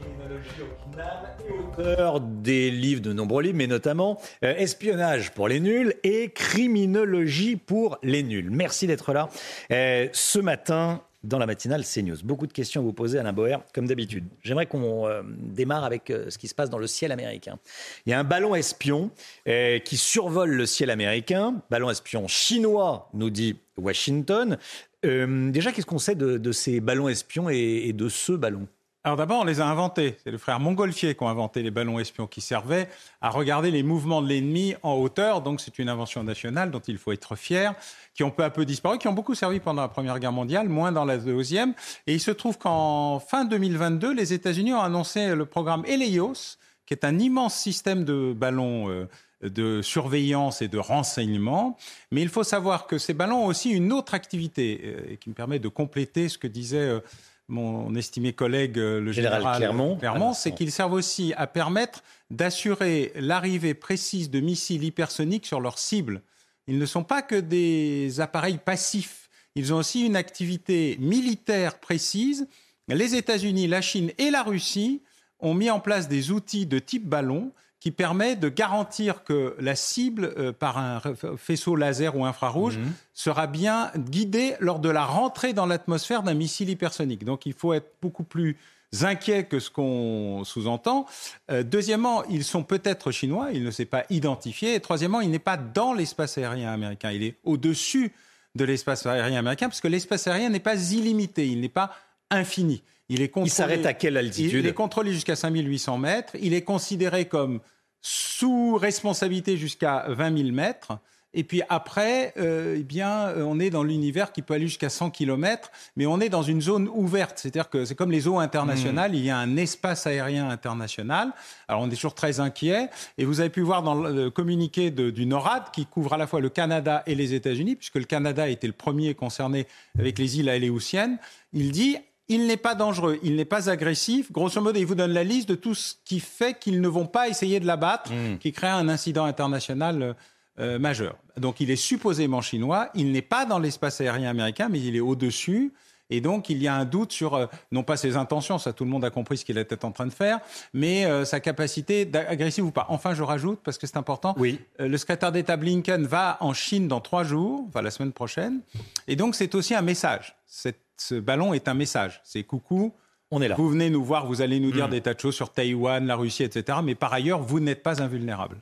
Criminologie au et auteur des livres, de nombreux livres, mais notamment euh, Espionnage pour les nuls et Criminologie pour les nuls. Merci d'être là euh, ce matin dans la matinale CNews. Beaucoup de questions à vous poser, Alain Boer, comme d'habitude. J'aimerais qu'on euh, démarre avec ce qui se passe dans le ciel américain. Il y a un ballon espion qui survole le ciel américain, ballon espion chinois, nous dit Washington. Déjà, qu'est-ce qu'on sait de, ces ballons espions et de ce ballon? Alors d'abord, on les a inventés. C'est le frère Montgolfier qui ont inventé les ballons espions qui servaient à regarder les mouvements de l'ennemi en hauteur. Donc c'est une invention nationale dont il faut être fier, qui ont peu à peu disparu, qui ont beaucoup servi pendant la Première Guerre mondiale, moins dans la Deuxième. Et il se trouve qu'en fin 2022, les États-Unis ont annoncé le programme Helios, qui est un immense système de ballons euh, de surveillance et de renseignement. Mais il faut savoir que ces ballons ont aussi une autre activité euh, qui me permet de compléter ce que disait euh, mon estimé collègue euh, le Général général, Clermont. Clermont, Ah, c'est qu'ils servent aussi à permettre d'assurer l'arrivée précise de missiles hypersoniques sur leurs cibles. Ils ne sont pas que des appareils passifs. Ils ont aussi une activité militaire précise. Les États-Unis, la Chine et la Russie ont mis en place des outils de type ballon qui permet de garantir que la cible, euh, par un faisceau laser ou infrarouge, Mhm. sera bien guidée lors de la rentrée dans l'atmosphère d'un missile hypersonique. Donc il faut être beaucoup plus inquiet que ce qu'on sous-entend. Euh, deuxièmement, ils sont peut-être chinois, il ne s'est pas identifié. Et troisièmement, il n'est pas dans l'espace aérien américain, il est au-dessus de l'espace aérien américain, parce que l'espace aérien n'est pas illimité, il n'est pas infini. Il est s'arrête à quelle altitude? il est contrôlé jusqu'à 5800 mètres. Il est considéré comme sous responsabilité jusqu'à 20 000 mètres. Et puis après, euh, eh bien, euh, on est dans l'univers qui peut aller jusqu'à 100 km, mais on est dans une zone ouverte. C'est-à-dire que c'est comme les eaux internationales, Hmm. il y a un espace aérien international. Alors on est toujours très inquiet. Et vous avez pu voir dans le communiqué de- du NORAD, qui couvre à la fois le Canada et les États-Unis, puisque le Canada était le premier concerné avec les îles Aléoutiennes, il dit il n'est pas dangereux, il n'est pas agressif. Grosso modo, il vous donne la liste de tout ce qui fait qu'ils ne vont pas essayer de l'abattre, Mm. qui crée un incident international euh, euh, majeur. Donc il est supposément chinois, il n'est pas dans l'espace aérien américain, mais il est au-dessus. Et donc, il y a un doute sur, euh, non pas ses intentions, ça tout le monde a compris ce qu'il était en train de faire, mais euh, sa capacité d'a- agressive ou pas. Enfin, je rajoute, parce que c'est important, Oui. euh, le secrétaire d'État Blinken va en Chine dans trois jours, enfin la semaine prochaine. Et donc, c'est aussi un message. Cette- ce ballon est un message. C'est coucou. On est là. Vous venez nous voir, vous allez nous dire Mm. des tas de choses sur Taïwan, la Russie, etc. Mais par ailleurs, vous n'êtes pas invulnérable.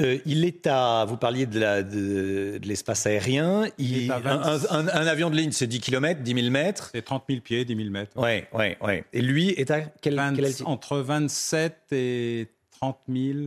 Euh, il est à. Vous parliez de la- de, de l'espace aérien. Il, Il est à un, 20. un- un avion de ligne, c'est 10 km, 10 000 mètres. C'est 30 000 pieds, 10 000 mètres. Ouais, ouais, ouais. Et lui est à quelle, Vingt- quelle altitude? entre 27 et 30 000,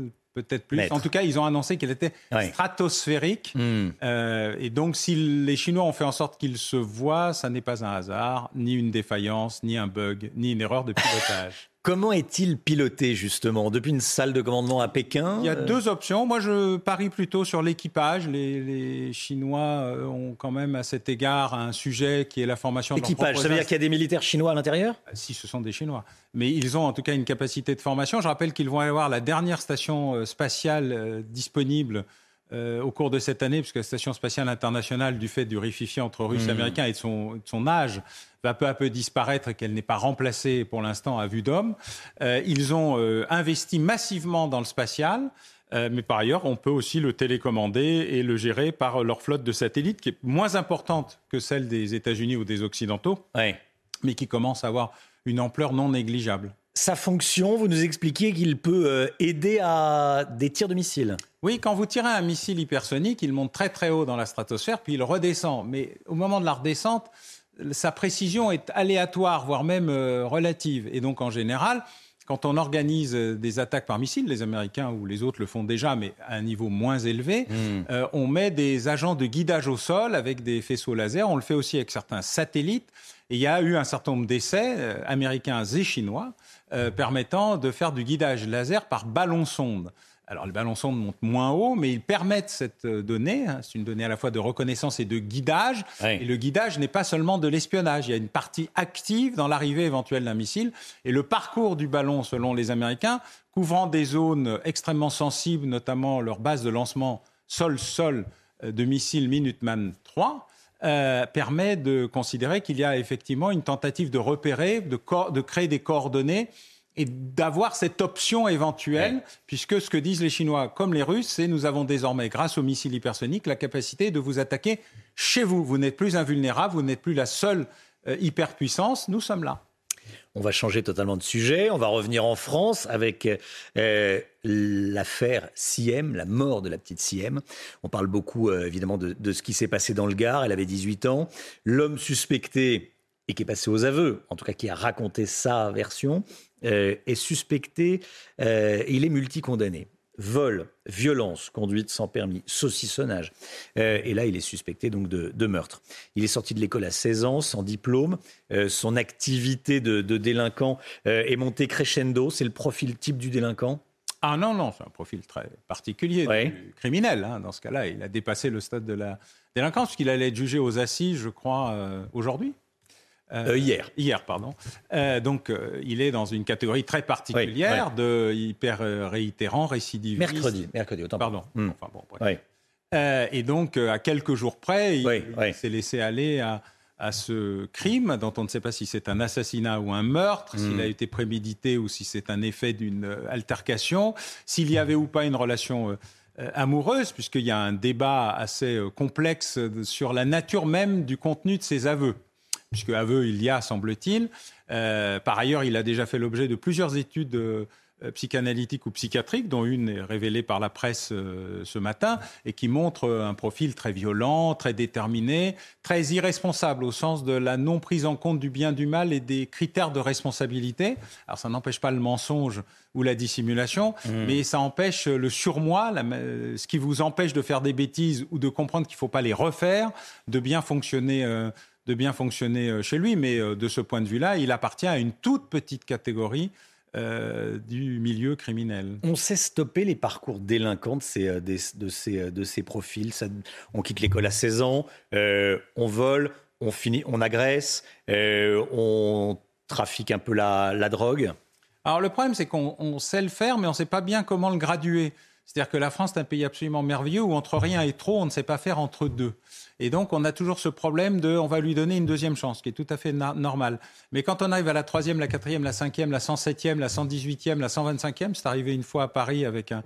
peut-être plus. Mètres. En tout cas, ils ont annoncé qu'il était stratosphérique. Hmm. Euh, et donc, si les Chinois ont fait en sorte qu'il se voit, ça n'est pas un hasard, ni une défaillance, ni un bug, ni une erreur de pilotage. Comment est-il piloté justement Depuis une salle de commandement à Pékin Il y a euh, deux options. Moi, je parie plutôt sur l'équipage. Les, les Chinois euh, ont quand même à cet égard un sujet qui est la formation de propres Ça veut dire qu'il y a des militaires chinois à l'intérieur? Si ce sont des Chinois. Mais ils ont en tout cas une capacité de formation. Je rappelle qu'ils vont avoir la dernière station euh, spatiale euh, disponible euh, au cours de cette année, puisque la station spatiale internationale, du fait du rififi entre Russes et Mhm. Américains et de son, de son âge, va peu à peu disparaître et qu'elle n'est pas remplacée pour l'instant à vue d'homme. Euh, ils ont euh, investi massivement dans le spatial. Mais par ailleurs, on peut aussi le télécommander et le gérer par leur flotte de satellites, qui est moins importante que celle des États-Unis ou des Occidentaux, Ouais. mais qui commence à avoir une ampleur non négligeable. Sa fonction, vous nous expliquiez qu'il peut euh, aider à des tirs de missiles. Oui, quand vous tirez un missile hypersonique, il monte très très haut dans la stratosphère, puis il redescend. Mais au moment de la redescente, sa précision est aléatoire, voire même euh, relative. Et donc en général, quand on organise des attaques par missile, les Américains ou les autres le font déjà, mais à un niveau moins élevé, hmm. on met des agents de guidage au sol avec des faisceaux laser. On le fait aussi avec certains satellites. Et il y a eu un certain nombre d'essais américains et chinois permettant de faire du guidage laser par ballon-sonde. Alors, les ballons sondes montent moins haut, mais ils permettent cette euh, donnée. Hein. c'est une donnée à la fois de reconnaissance et de guidage. Et le guidage n'est pas seulement de l'espionnage. Il y a une partie active dans l'arrivée éventuelle d'un missile. Et le parcours du ballon, selon les Américains, couvrant des zones extrêmement sensibles, notamment leur base de lancement sol-sol euh, de missiles Minuteman 3, euh, permet de considérer qu'il y a effectivement une tentative de repérer, de, de créer des coordonnées et d'avoir cette option éventuelle, puisque ce que disent les Chinois comme les Russes, c'est nous avons désormais, grâce aux missiles hypersoniques, la capacité de vous attaquer chez vous. Vous n'êtes plus invulnérable, vous n'êtes plus la seule euh, hyperpuissance, nous sommes là. On va changer totalement de sujet. On va revenir en France avec euh, l'affaire Siem, la mort de la petite Siem. On parle beaucoup euh, évidemment de, ce qui s'est passé dans le Gard. Elle avait 18 ans. L'homme suspecté et qui est passé aux aveux, en tout cas qui a raconté sa version, euh, est suspecté, il est multicondamné. Vol, violence, conduite sans permis, saucissonnage. Euh, et là, il est suspecté donc de, meurtre. Il est sorti de l'école à 16 ans, sans diplôme. son activité de, délinquant est montée crescendo. C'est le profil type du délinquant? Ah non, non, c'est un profil très particulier, criminel. Hein. Dans ce cas-là, il a dépassé le stade de la délinquance, puisqu'il allait être jugé aux assises, je crois, aujourd'hui. Euh, hier. Hier, pardon. Euh, donc, euh, il est dans une catégorie très particulière de hyper réitérant, récidiviste. Mercredi, mercredi, autant. Pardon. Hmm. Enfin, bon, et donc, à quelques jours près, il, s'est laissé aller à, ce crime dont on ne sait pas si c'est un assassinat ou un meurtre, s'il hmm. a été prémédité ou si c'est un effet d'une altercation, s'il y avait ou pas une relation amoureuse, puisqu'il y a un débat assez complexe sur la nature même du contenu de ses aveux puisque aveu il y a, semble-t-il. Euh, par ailleurs, il a déjà fait l'objet de plusieurs études euh, psychanalytiques ou psychiatriques, dont une est révélée par la presse euh, ce matin, et qui montre un profil très violent, très déterminé, très irresponsable au sens de la non prise en compte du bien du mal et des critères de responsabilité. Alors ça n'empêche pas le mensonge ou la dissimulation, mmh. mais ça empêche le surmoi, ce qui vous empêche de faire des bêtises ou de comprendre qu'il ne faut pas les refaire, de bien fonctionner de bien fonctionner euh, chez lui, mais euh, de ce point de vue-là, il appartient à une toute petite catégorie euh, du milieu criminel. On sait stopper les parcours délinquants de ces, de ces, de ces profils. on quitte l'école à 16 ans, on vole, on, finit, on agresse, on trafique un peu la, la drogue. Alors le problème, c'est qu'on sait le faire, mais on ne sait pas bien comment le graduer. C'est-à-dire que la France est un pays absolument merveilleux où entre rien et trop, on ne sait pas faire entre deux. Et donc, on a toujours ce problème de on va lui donner une deuxième chance, qui est tout à fait normal. Mais quand on arrive à la troisième, la quatrième, la cinquième, la 107e, la 118e, la 125e, c'est arrivé une fois à Paris avec un,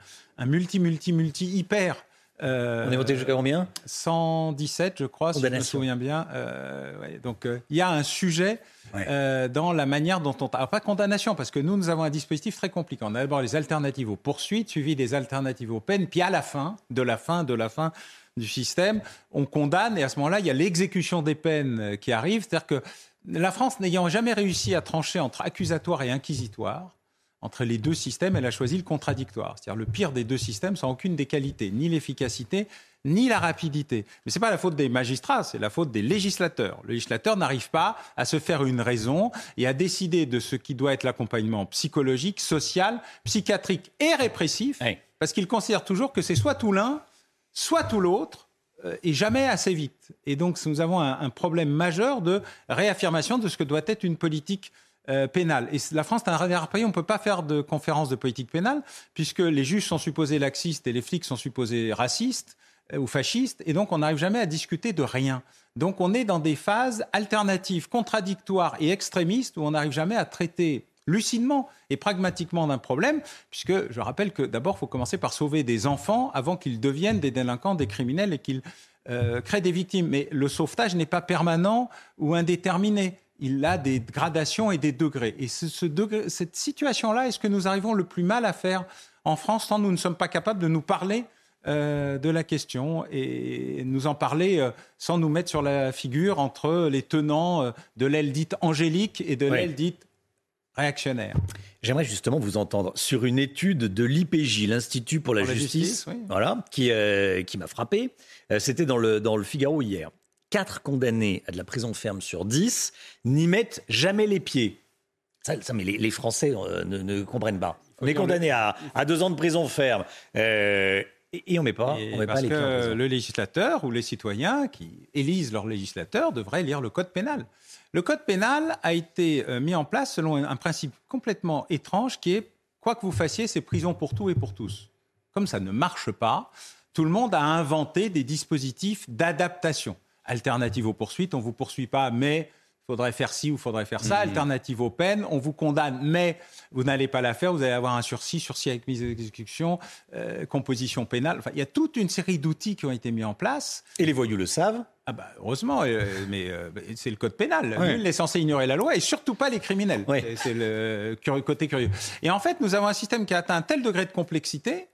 multi, multi, multi hyper. Euh, on est monté jusqu'à combien? 117, je crois, si je me souviens bien. Euh, donc, euh, il y a un sujet dans la manière dont on... Alors, pas condamnation, parce que nous, nous avons un dispositif très compliqué. On a d'abord les alternatives aux poursuites, suivi des alternatives aux peines, puis à la fin, de la fin, de la fin, du système, on condamne et à ce moment-là, il y a l'exécution des peines qui arrive. C'est-à-dire que la France n'ayant jamais réussi à trancher entre accusatoire et inquisitoire, entre les deux systèmes, elle a choisi le contradictoire. C'est-à-dire le pire des deux systèmes sans aucune des qualités, ni l'efficacité, ni la rapidité. Mais ce n'est pas la faute des magistrats, c'est la faute des législateurs. Le législateur n'arrive pas à se faire une raison et à décider de ce qui doit être l'accompagnement psychologique, social, psychiatrique et répressif, parce qu'il considère toujours que c'est soit tout l'un, soit tout l'autre, euh, et jamais assez vite. Et donc nous avons un, problème majeur de réaffirmation de ce que doit être une politique euh. Et la France est un pays, on ne peut pas faire de conférence de politique pénale, puisque les juges sont supposés laxistes et les flics sont supposés racistes euh, ou fascistes, et donc on n'arrive jamais à discuter de rien. Donc on est dans des phases alternatives, contradictoires et extrémistes, où on n'arrive jamais à traiter lucidement et pragmatiquement d'un problème, puisque je rappelle que d'abord, il faut commencer par sauver des enfants avant qu'ils deviennent des délinquants, des criminels et qu'ils euh, créent des victimes. Mais le sauvetage n'est pas permanent ou indéterminé. Il a des gradations et des degrés. Et ce, degré, cette situation-là, est-ce que nous arrivons le plus mal à faire en France tant nous ne sommes pas capables de nous parler euh, de la question et nous en parler euh, sans nous mettre sur la figure entre les tenants de l'aile dite angélique et de l'aile dite réactionnaire. J'aimerais justement vous entendre sur une étude de l'IPJ, l'Institut pour la, justice, voilà, qui, euh, qui m'a frappé. Euh, c'était dans le, dans le Figaro hier. Quatre condamnés à de la prison ferme sur dix n'y mettent jamais les pieds. Ça, mais les, Français euh, ne, comprennent pas. On est condamné à, à, deux ans de prison ferme. et, on ne met pas, on met parce pas les que le législateur ou les citoyens qui élisent leur législateur devraient lire le code pénal. Le code pénal a été euh, mis en place selon un principe complètement étrange qui est quoi que vous fassiez, c'est prison pour tout et pour tous. Comme ça ne marche pas, tout le monde a inventé des dispositifs d'adaptation. Alternative aux poursuites, on ne vous poursuit pas, mais il faudrait faire ci ou il faudrait faire ça. Mhm. Alternative aux peines, on vous condamne, mais vous n'allez pas la faire, vous allez avoir un sursis, sursis avec mise exécution, euh, composition pénale. Enfin, il y a toute une série d'outils qui ont été mis en place. Et les voyous le savent ah bah, heureusement, euh, mais euh, c'est le code pénal. Nul n'est censé ignorer la loi et surtout pas les criminels. C'est le côté curieux. Et en fait, nous avons un système qui a atteint un tel degré de complexité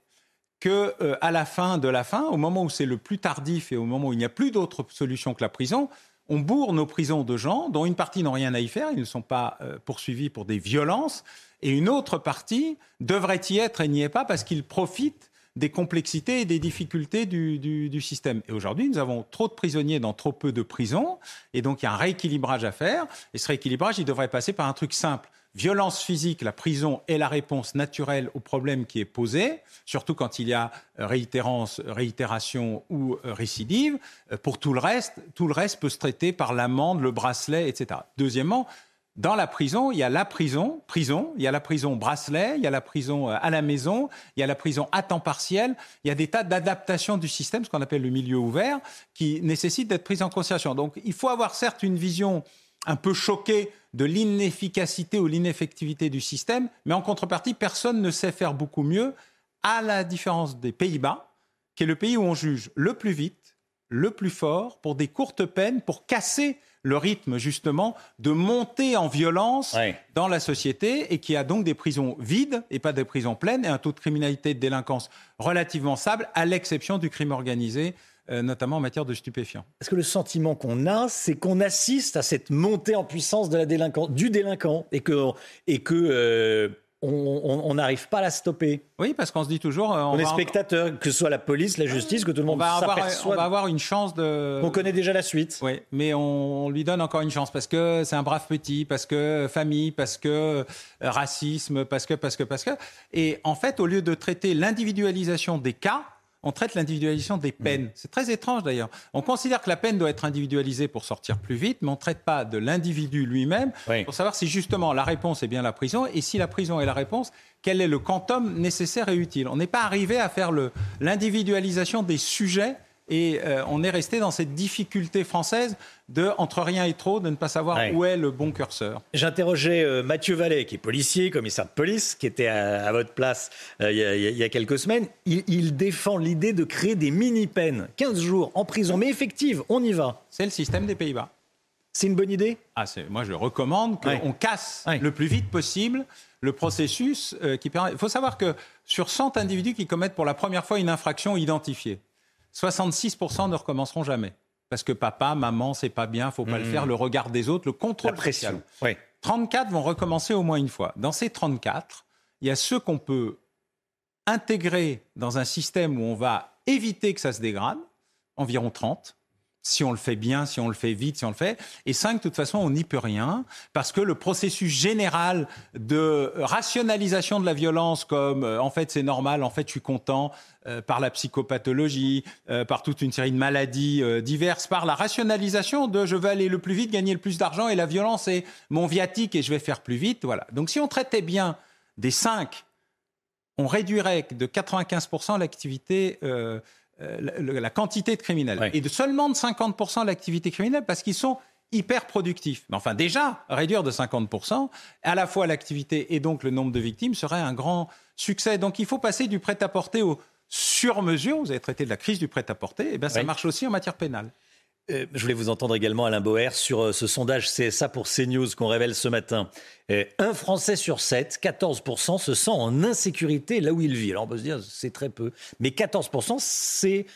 que euh, à la fin de la fin, au moment où c'est le plus tardif et au moment où il n'y a plus d'autre solution que la prison, on bourre nos prisons de gens dont une partie n'ont rien à y faire, ils ne sont pas poursuivis pour des violences, et une autre partie devrait y être et n'y est pas parce qu'ils profitent des complexités et des difficultés du, système. Et aujourd'hui, nous avons trop de prisonniers dans trop peu de prisons, et donc il y a un rééquilibrage à faire. Et ce rééquilibrage, il devrait passer par un truc simple. Violence physique, la prison est la réponse naturelle au problème qui est posé, surtout quand il y a réitérance, réitération ou euh, récidive. Euh, pour tout le reste, tout le reste peut se traiter par l'amende, le bracelet, etc. Deuxièmement, dans la prison, il y a la prison, prison, il y a la prison bracelet, il y a la prison euh, à la maison, il y a la prison à temps partiel, il y a des tas d'adaptations du système, ce qu'on appelle le milieu ouvert, qui nécessitent d'être prises en considération. Donc il faut avoir certes une vision un peu choquée de l'inefficacité ou l'ineffectivité du système, mais en contrepartie, personne ne sait faire beaucoup mieux, à la différence des Pays-Bas, qui est le pays où on juge le plus vite, le plus fort, pour des courtes peines, pour casser le rythme justement de monter en violence dans la société et qui a donc des prisons vides et pas des prisons pleines et un taux de criminalité et de délinquance relativement stable, à l'exception du crime organisé notamment en matière de stupéfiants. Est-ce que le sentiment qu'on a, c'est qu'on assiste à cette montée en puissance de la délinquance, du délinquant et que, et que euh, on n'arrive pas à la stopper? Oui, parce qu'on se dit toujours. Euh, on, est spectateur, que ce soit la police, la justice, que tout le monde va avoir, On va avoir une chance de. On connaît déjà la suite. Oui, mais on, lui donne encore une chance parce que c'est un brave petit, parce que famille, parce que euh, racisme, parce que, parce que, parce que. Et en fait, au lieu de traiter l'individualisation des cas, on traite l'individualisation des mm. peines. C'est très étrange d'ailleurs. On considère que la peine doit être individualisée pour sortir plus vite, mais on ne traite pas de l'individu lui-même pour savoir si justement la réponse est bien la prison et si la prison est la réponse, quel est le quantum nécessaire et utile. On n'est pas arrivé à faire l'individualisation des sujets et euh, on est resté dans cette difficulté française de, entre rien et trop, de ne pas savoir où est le bon curseur. J'interrogeais euh, Mathieu Vallet, qui est policier, commissaire de police, qui était à, votre place euh, il, y a, quelques semaines. Il, défend l'idée de créer des mini-peines, 15 jours en prison, mais effectives, on y va. C'est le système des Pays-Bas. C'est une bonne idée? Ah, Moi, je recommande qu'on casse le plus vite possible le processus qui permet. Il faut savoir que sur 100 individus qui commettent pour la première fois une infraction identifiée, 66% ne recommenceront jamais. Parce que papa, maman, c'est pas bien, faut pas le mmh. faire, le regard des autres, le contrôle La pression. 34 vont recommencer au moins une fois. Dans ces 34, il y a ceux qu'on peut intégrer dans un système où on va éviter que ça se dégrade, environ 30 si on le fait bien, si on le fait vite, si on le fait. Et cinq, de toute façon, on n'y peut rien, parce que le processus général de rationalisation de la violence, comme euh, en fait c'est normal, en fait je suis content, euh, par la psychopathologie, euh, par toute une série de maladies diverses, par la rationalisation de je veux aller le plus vite, gagner le plus d'argent, et la violence est mon viatique et je vais faire plus vite. Voilà. Donc si on traitait bien des cinq, on réduirait de 95% l'activité euh, la, quantité de criminels. Et de seulement de 50% l'activité criminelle parce qu'ils sont hyper productifs. Mais enfin, déjà, réduire de 50%, à la fois l'activité et donc le nombre de victimes serait un grand succès. Donc il faut passer du prêt-à-porter au sur-mesure. Vous avez traité de la crise du prêt-à-porter. Et eh bien, ça marche aussi en matière pénale. Euh, je voulais vous entendre également, Alain Boer, sur euh, ce sondage CSA pour CNews qu'on révèle ce matin. Euh, un Français sur 7, 14%, se sent en insécurité là où il vit. Alors on peut se dire, c'est très peu. Mais 14%, c'est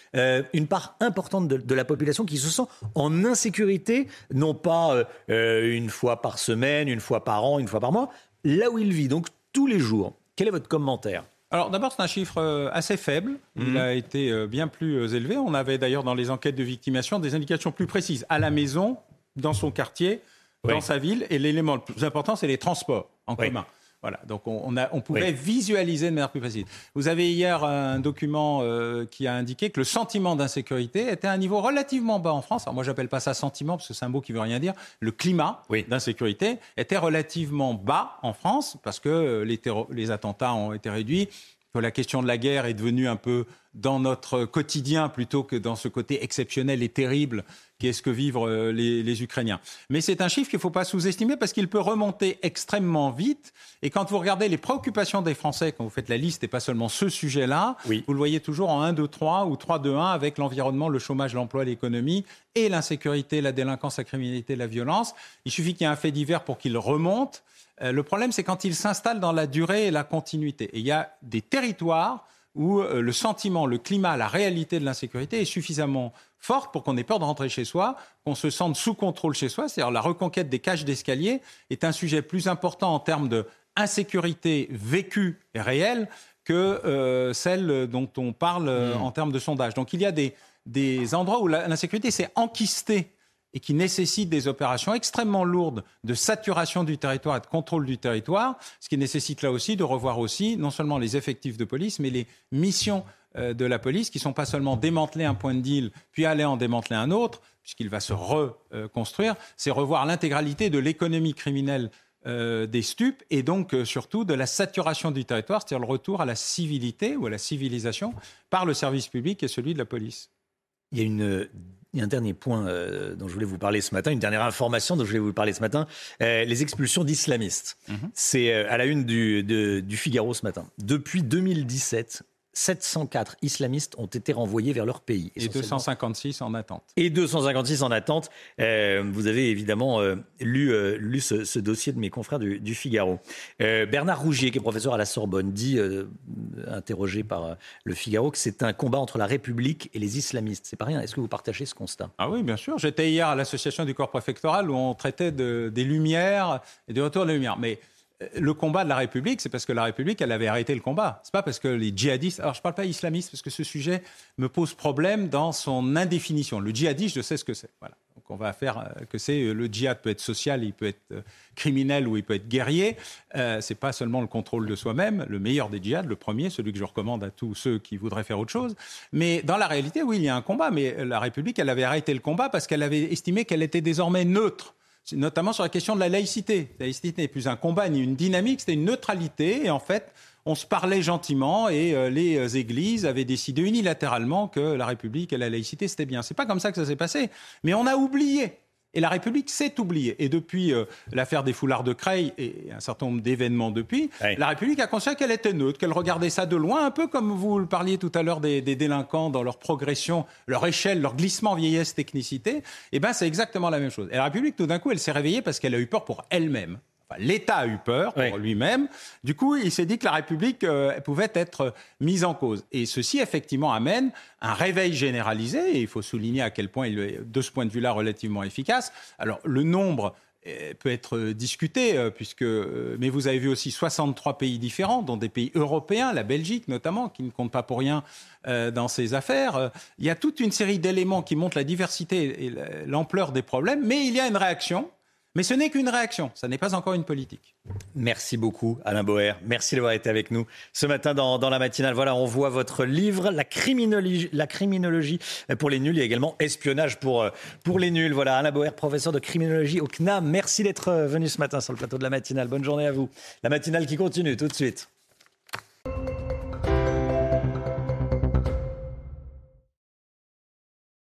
une part importante de, la population qui se sent en insécurité, non pas une fois par semaine, une fois par an, une fois par mois, là où il vit, donc tous les jours. Quel est votre commentaire? Alors d'abord, c'est un chiffre euh, assez faible. Il mhm. a été euh, bien plus euh, élevé. On avait d'ailleurs dans les enquêtes de victimation des indications plus précises. À la maison, dans son quartier, dans sa ville. Et l'élément le plus important, c'est les transports en commun. Voilà, donc on, a, on pouvait visualiser de manière plus précise. Vous avez hier un document euh, qui a indiqué que le sentiment d'insécurité était à un niveau relativement bas en France. Alors moi, j'appelle pas ça sentiment parce que c'est un mot qui veut rien dire. Le climat d'insécurité était relativement bas en France parce que les, les attentats ont été réduits, que la question de la guerre est devenue un peu dans notre quotidien plutôt que dans ce côté exceptionnel et terrible qu'est ce que vivent euh, les, Ukrainiens. Mais c'est un chiffre qu'il ne faut pas sous-estimer parce qu'il peut remonter extrêmement vite. Et quand vous regardez les préoccupations des Français, quand vous faites la liste et pas seulement ce sujet-là, vous le voyez toujours en 1, 2, 3 ou 3, 2, 1 avec l'environnement, le chômage, l'emploi, l'économie et l'insécurité, la délinquance, la criminalité, la violence. Il suffit qu'il y ait un fait divers pour qu'il remonte. Euh, le problème, c'est quand il s'installe dans la durée et la continuité. Et il y a des territoires où euh, le sentiment, le climat, la réalité de l'insécurité est suffisamment forte pour qu'on ait peur de rentrer chez soi, qu'on se sente sous contrôle chez soi. C'est-à-dire la reconquête des cages d'escalier est un sujet plus important en termes de insécurité vécue et réelle que euh, celle dont on parle euh, mmh. en termes de sondage. Donc il y a des, des endroits où l'insécurité s'est enquistée et qui nécessite des opérations extrêmement lourdes de saturation du territoire et de contrôle du territoire, ce qui nécessite là aussi de revoir aussi non seulement les effectifs de police, mais les missions euh, de la police, qui ne sont pas seulement démanteler un point de deal, puis aller en démanteler un autre, puisqu'il va se reconstruire, c'est revoir l'intégralité de l'économie criminelle euh, des stupes et donc euh, surtout de la saturation du territoire, c'est-à-dire le retour à la civilité ou à la civilisation par le service public et celui de la police. Il y a une il y a un dernier point euh, dont je voulais vous parler ce matin, une dernière information dont je voulais vous parler ce matin, euh, les expulsions d'islamistes. Mhm. C'est euh, à la une du, du Figaro ce matin. Depuis 2017, 704 islamistes ont été renvoyés vers leur pays. Et 256 en attente. Et 256 en attente. Euh, vous avez évidemment euh, lu, euh, lu ce, dossier de mes confrères du, Figaro. Bernard Rougier, qui est professeur à la Sorbonne, dit, interrogé par le Figaro, que c'est un combat entre la République et les islamistes. C'est pas rien. Est-ce que vous partagez ce constat? Ah oui, bien sûr. J'étais hier à l'association du corps préfectoral où on traitait de, des lumières et du retour des lumières. Mais le combat de la République, c'est parce que la République, elle avait arrêté le combat. C'est pas parce que les djihadistes. Alors, je ne parle pas islamiste parce que ce sujet me pose problème dans son indéfinition. Le djihadiste, je sais ce que c'est. Voilà. Donc, on va faire euh, que c'est euh, le djihad peut être social, il peut être euh, criminel ou il peut être guerrier. Euh, c'est pas seulement le contrôle de soi-même, le meilleur des djihad, le premier, celui que je recommande à tous ceux qui voudraient faire autre chose. Mais dans la réalité, oui, il y a un combat. Mais la République, elle avait arrêté le combat parce qu'elle avait estimé qu'elle était désormais neutre notamment sur la question de la laïcité. La laïcité n'est plus un combat ni une dynamique, c'était une neutralité. Et en fait, on se parlait gentiment et euh, les euh, églises avaient décidé unilatéralement que la République et la laïcité, c'était bien. C'est pas comme ça que ça s'est passé. Mais on a oublié et la République s'est oubliée. Et depuis euh, l'affaire des foulards de Creil et un certain nombre d'événements depuis, la République a conscience qu'elle était neutre, qu'elle regardait ça de loin, un peu comme vous le parliez tout à l'heure des, délinquants dans leur progression, leur échelle, leur glissement vieillesse, technicité. Eh bien, c'est exactement la même chose. Et la République, tout d'un coup, elle s'est réveillée parce qu'elle a eu peur pour elle-même. L'État a eu peur pour lui-même. Du coup, il s'est dit que la République euh, pouvait être mise en cause. Et ceci, effectivement, amène un réveil généralisé. Et il faut souligner à quel point il est, de ce point de vue-là, relativement efficace. Alors, le nombre euh, peut être discuté, euh, puisque, mais vous avez vu aussi 63 pays différents, dont des pays européens, la Belgique notamment, qui ne compte pas pour rien dans ces affaires. Il y a toute une série d'éléments qui montrent la diversité et l'ampleur des problèmes, mais il y a une réaction mais ce n'est qu'une réaction, ça n'est pas encore une politique. Merci beaucoup Alain Boer, merci d'avoir été avec nous ce matin dans, la matinale. Voilà, on voit votre livre, la criminologie, la criminologie pour les nuls et également espionnage pour, euh, pour les nuls. Voilà, Alain Boer, professeur de criminologie au CNAM. Merci d'être euh, venu ce matin sur le plateau de la matinale. Bonne journée à vous. La matinale qui continue tout de suite.